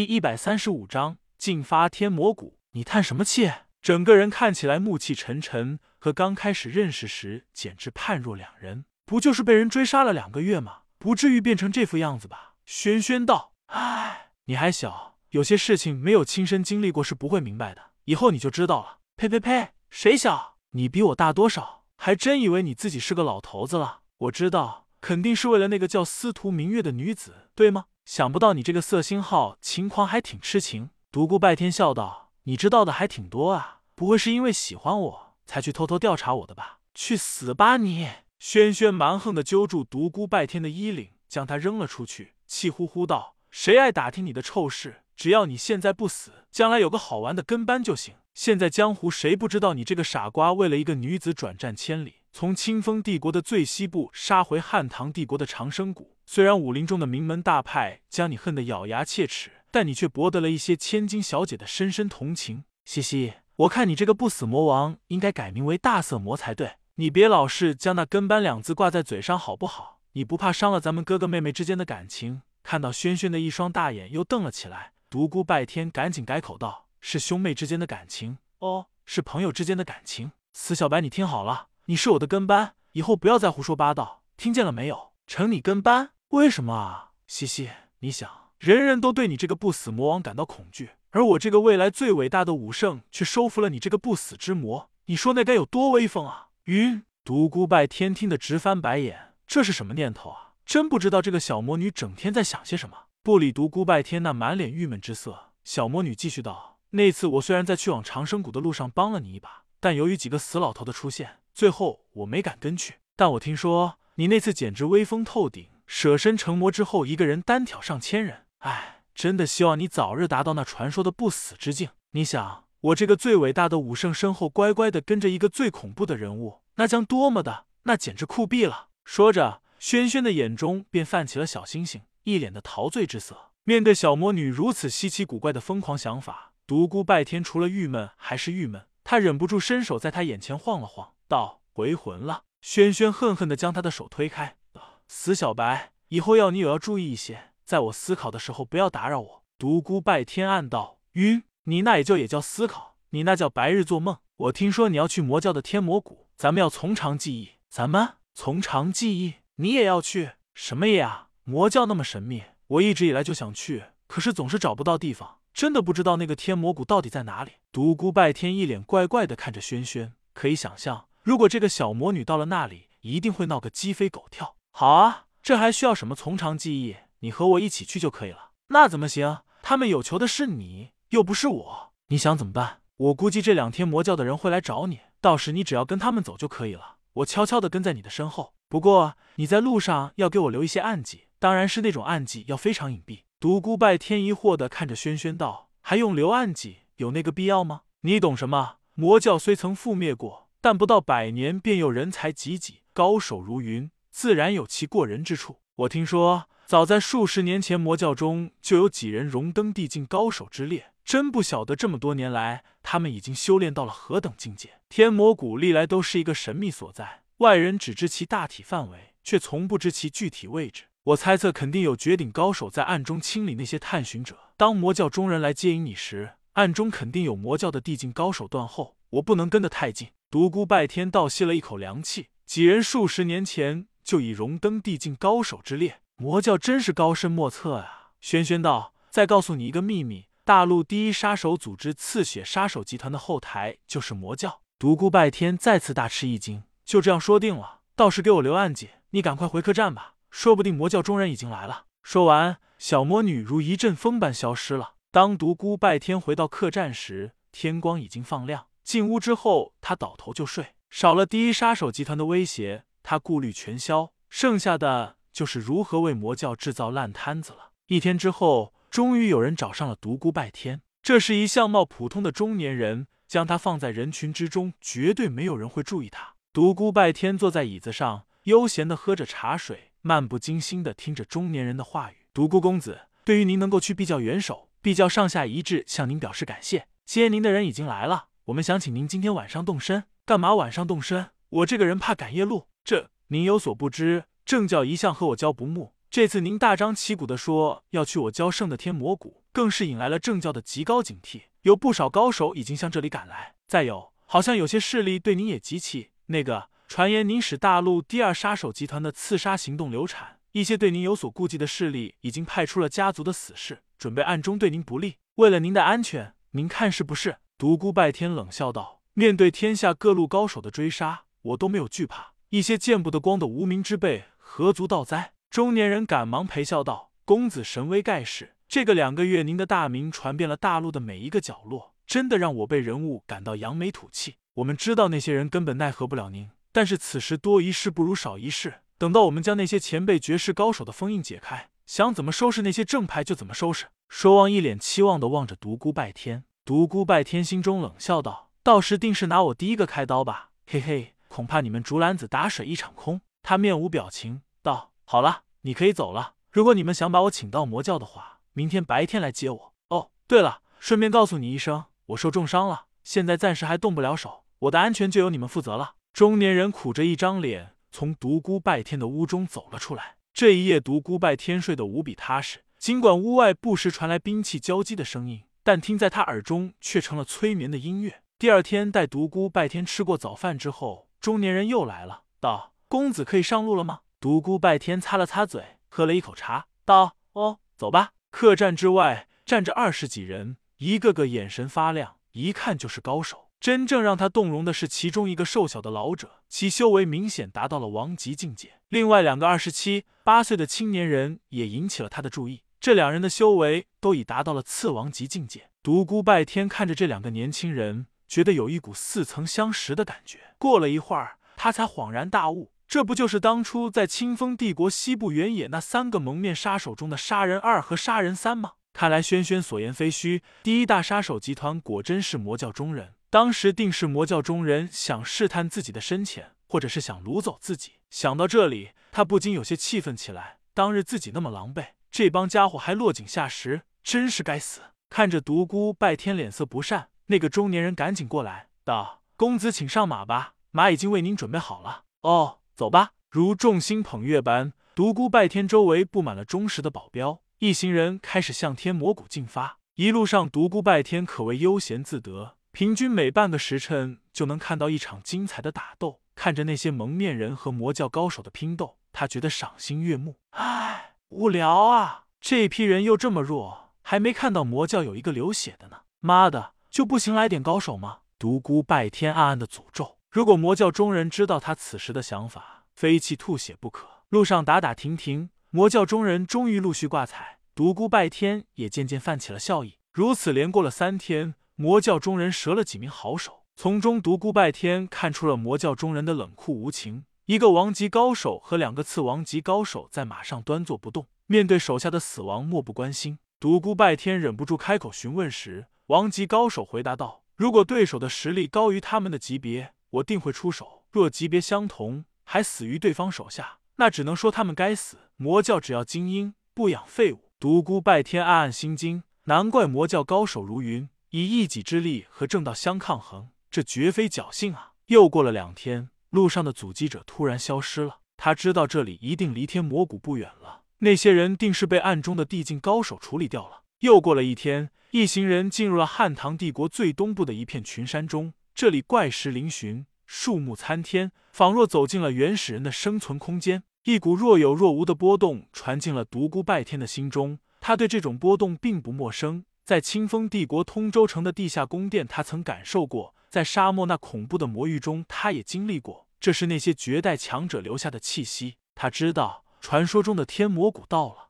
第一百三十五章进发天魔谷。你叹什么气？整个人看起来暮气沉沉，和刚开始认识时简直判若两人。不就是被人追杀了两个月吗？不至于变成这副样子吧？轩轩道：“唉，你还小，有些事情没有亲身经历过是不会明白的。以后你就知道了。”呸呸呸！谁小？你比我大多少？还真以为你自己是个老头子了？我知道，肯定是为了那个叫司徒明月的女子，对吗？想不到你这个色心号情狂还挺痴情。独孤拜天笑道：“你知道的还挺多啊，不会是因为喜欢我才去偷偷调查我的吧？去死吧你！”轩轩蛮横的揪住独孤拜天的衣领，将他扔了出去，气呼呼道：“谁爱打听你的臭事？只要你现在不死，将来有个好玩的跟班就行。现在江湖谁不知道你这个傻瓜为了一个女子转战千里，从清风帝国的最西部杀回汉唐帝国的长生谷？”虽然武林中的名门大派将你恨得咬牙切齿，但你却博得了一些千金小姐的深深同情。嘻嘻，我看你这个不死魔王应该改名为大色魔才对。你别老是将那跟班两字挂在嘴上，好不好？你不怕伤了咱们哥哥妹妹之间的感情？看到轩轩的一双大眼又瞪了起来，独孤拜天赶紧改口道：“是兄妹之间的感情哦，是朋友之间的感情。”死小白，你听好了，你是我的跟班，以后不要再胡说八道，听见了没有？成你跟班。为什么啊，西西？你想，人人都对你这个不死魔王感到恐惧，而我这个未来最伟大的武圣却收服了你这个不死之魔，你说那该有多威风啊？晕！独孤拜天听得直翻白眼，这是什么念头啊？真不知道这个小魔女整天在想些什么。不理独孤拜天那满脸郁闷之色，小魔女继续道：“那次我虽然在去往长生谷的路上帮了你一把，但由于几个死老头的出现，最后我没敢跟去。但我听说你那次简直威风透顶。”舍身成魔之后，一个人单挑上千人。唉，真的希望你早日达到那传说的不死之境。你想，我这个最伟大的武圣身后乖乖的跟着一个最恐怖的人物，那将多么的……那简直酷毙了！说着，轩轩的眼中便泛起了小星星，一脸的陶醉之色。面对小魔女如此稀奇古怪的疯狂想法，独孤拜天除了郁闷还是郁闷。他忍不住伸手在他眼前晃了晃，道：“回魂了。”轩轩恨恨的将他的手推开。死小白，以后要你也要注意一些，在我思考的时候不要打扰我。独孤拜天暗道：晕，你那也就也叫思考，你那叫白日做梦。我听说你要去魔教的天魔谷，咱们要从长计议。咱们从长计议，你也要去？什么呀？魔教那么神秘，我一直以来就想去，可是总是找不到地方，真的不知道那个天魔谷到底在哪里。独孤拜天一脸怪怪的看着轩轩，可以想象，如果这个小魔女到了那里，一定会闹个鸡飞狗跳。好啊，这还需要什么从长计议？你和我一起去就可以了。那怎么行？他们有求的是你，又不是我。你想怎么办？我估计这两天魔教的人会来找你，到时你只要跟他们走就可以了。我悄悄的跟在你的身后。不过你在路上要给我留一些暗记，当然是那种暗记要非常隐蔽。独孤拜天疑惑的看着轩轩道：“还用留暗记？有那个必要吗？你懂什么？魔教虽曾覆灭过，但不到百年便又人才济济，高手如云。”自然有其过人之处。我听说，早在数十年前，魔教中就有几人荣登地境高手之列。真不晓得这么多年来，他们已经修炼到了何等境界。天魔谷历来都是一个神秘所在，外人只知其大体范围，却从不知其具体位置。我猜测，肯定有绝顶高手在暗中清理那些探寻者。当魔教中人来接引你时，暗中肯定有魔教的地境高手断后，我不能跟得太近。独孤拜天倒吸了一口凉气，几人数十年前。就已荣登地境高手之列，魔教真是高深莫测啊！轩轩道：“再告诉你一个秘密，大陆第一杀手组织刺血杀手集团的后台就是魔教。”独孤拜天再次大吃一惊，就这样说定了，倒是给我留暗记，你赶快回客栈吧，说不定魔教中人已经来了。说完，小魔女如一阵风般消失了。当独孤拜天回到客栈时，天光已经放亮。进屋之后，他倒头就睡，少了第一杀手集团的威胁。他顾虑全消，剩下的就是如何为魔教制造烂摊子了。一天之后，终于有人找上了独孤拜天。这是一相貌普通的中年人，将他放在人群之中，绝对没有人会注意他。独孤拜天坐在椅子上，悠闲的喝着茶水，漫不经心的听着中年人的话语。独孤公子，对于您能够去碧教元首，碧教上下一致向您表示感谢。接您的人已经来了，我们想请您今天晚上动身。干嘛晚上动身？我这个人怕赶夜路。这您有所不知，正教一向和我交不睦，这次您大张旗鼓的说要去我教圣的天魔谷，更是引来了正教的极高警惕，有不少高手已经向这里赶来。再有，好像有些势力对您也极其那个，传言您使大陆第二杀手集团的刺杀行动流产，一些对您有所顾忌的势力已经派出了家族的死士，准备暗中对您不利。为了您的安全，您看是不是？独孤拜天冷笑道：“面对天下各路高手的追杀，我都没有惧怕。一些见不得光的无名之辈，何足道哉？”中年人赶忙陪笑道：“公子神威盖世，这个两个月，您的大名传遍了大陆的每一个角落，真的让我辈人物感到扬眉吐气。我们知道那些人根本奈何不了您，但是此时多一事不如少一事。等到我们将那些前辈绝世高手的封印解开，想怎么收拾那些正派就怎么收拾。”说完，一脸期望的望着独孤拜天。独孤拜天心中冷笑道：“到时定是拿我第一个开刀吧？嘿嘿，恐怕你们竹篮子打水一场空。”他面无表情道。好了，你可以走了。如果你们想把我请到魔教的话，明天白天来接我。哦，对了，顺便告诉你一声，我受重伤了，现在暂时还动不了手，我的安全就由你们负责了。中年人苦着一张脸，从独孤拜天的屋中走了出来。这一夜，独孤拜天睡得无比踏实，尽管屋外不时传来兵器交击的声音，但听在他耳中却成了催眠的音乐。第二天，待独孤拜天吃过早饭之后，中年人又来了，道：“公子可以上路了吗？”独孤拜天擦了擦嘴，喝了一口茶，道：“哦，走吧。”客栈之外站着二十几人，一个个眼神发亮，一看就是高手。真正让他动容的是其中一个瘦小的老者，其修为明显达到了王级境界。另外两个二十七八岁的青年人也引起了他的注意，这两人的修为都已达到了次王级境界。独孤拜天看着这两个年轻人，觉得有一股似曾相识的感觉。过了一会儿，他才恍然大悟。这不就是当初在清风帝国西部原野那三个蒙面杀手中的杀人二和杀人三吗？看来轩轩所言非虚，第一大杀手集团果真是魔教中人。当时定是魔教中人想试探自己的深浅，或者是想掳走自己。想到这里，他不禁有些气愤起来。当日自己那么狼狈，这帮家伙还落井下石，真是该死！看着独孤拜天脸色不善，那个中年人赶紧过来道：“公子请上马吧，马已经为您准备好了。”哦。走吧，如众星捧月般，独孤拜天周围布满了忠实的保镖，一行人开始向天魔谷进发。一路上，独孤拜天可谓悠闲自得，平均每半个时辰就能看到一场精彩的打斗。看着那些蒙面人和魔教高手的拼斗，他觉得赏心悦目。唉，无聊啊！这批人又这么弱，还没看到魔教有一个流血的呢。妈的，就不行来点高手吗？独孤拜天暗暗的诅咒。如果魔教中人知道他此时的想法，非气吐血不可。路上打打停停，魔教中人终于陆续挂彩，独孤拜天也渐渐泛起了笑意。如此连过了三天，魔教中人折了几名好手，从中独孤拜天看出了魔教中人的冷酷无情。一个王级高手和两个次王级高手在马上端坐不动，面对手下的死亡漠不关心。独孤拜天忍不住开口询问时，王级高手回答道：“如果对手的实力高于他们的级别。”我定会出手。若级别相同，还死于对方手下，那只能说他们该死。魔教只要精英，不养废物。独孤拜天暗暗心惊，难怪魔教高手如云，以一己之力和正道相抗衡，这绝非侥幸啊！又过了两天，路上的阻击者突然消失了。他知道这里一定离天魔谷不远了，那些人定是被暗中的地境高手处理掉了。又过了一天，一行人进入了汉唐帝国最东部的一片群山中。这里怪石嶙峋，树木参天，仿若走进了原始人的生存空间。一股若有若无的波动传进了独孤拜天的心中，他对这种波动并不陌生。在清风帝国通州城的地下宫殿，他曾感受过；在沙漠那恐怖的魔域中，他也经历过。这是那些绝代强者留下的气息。他知道，传说中的天魔谷到了。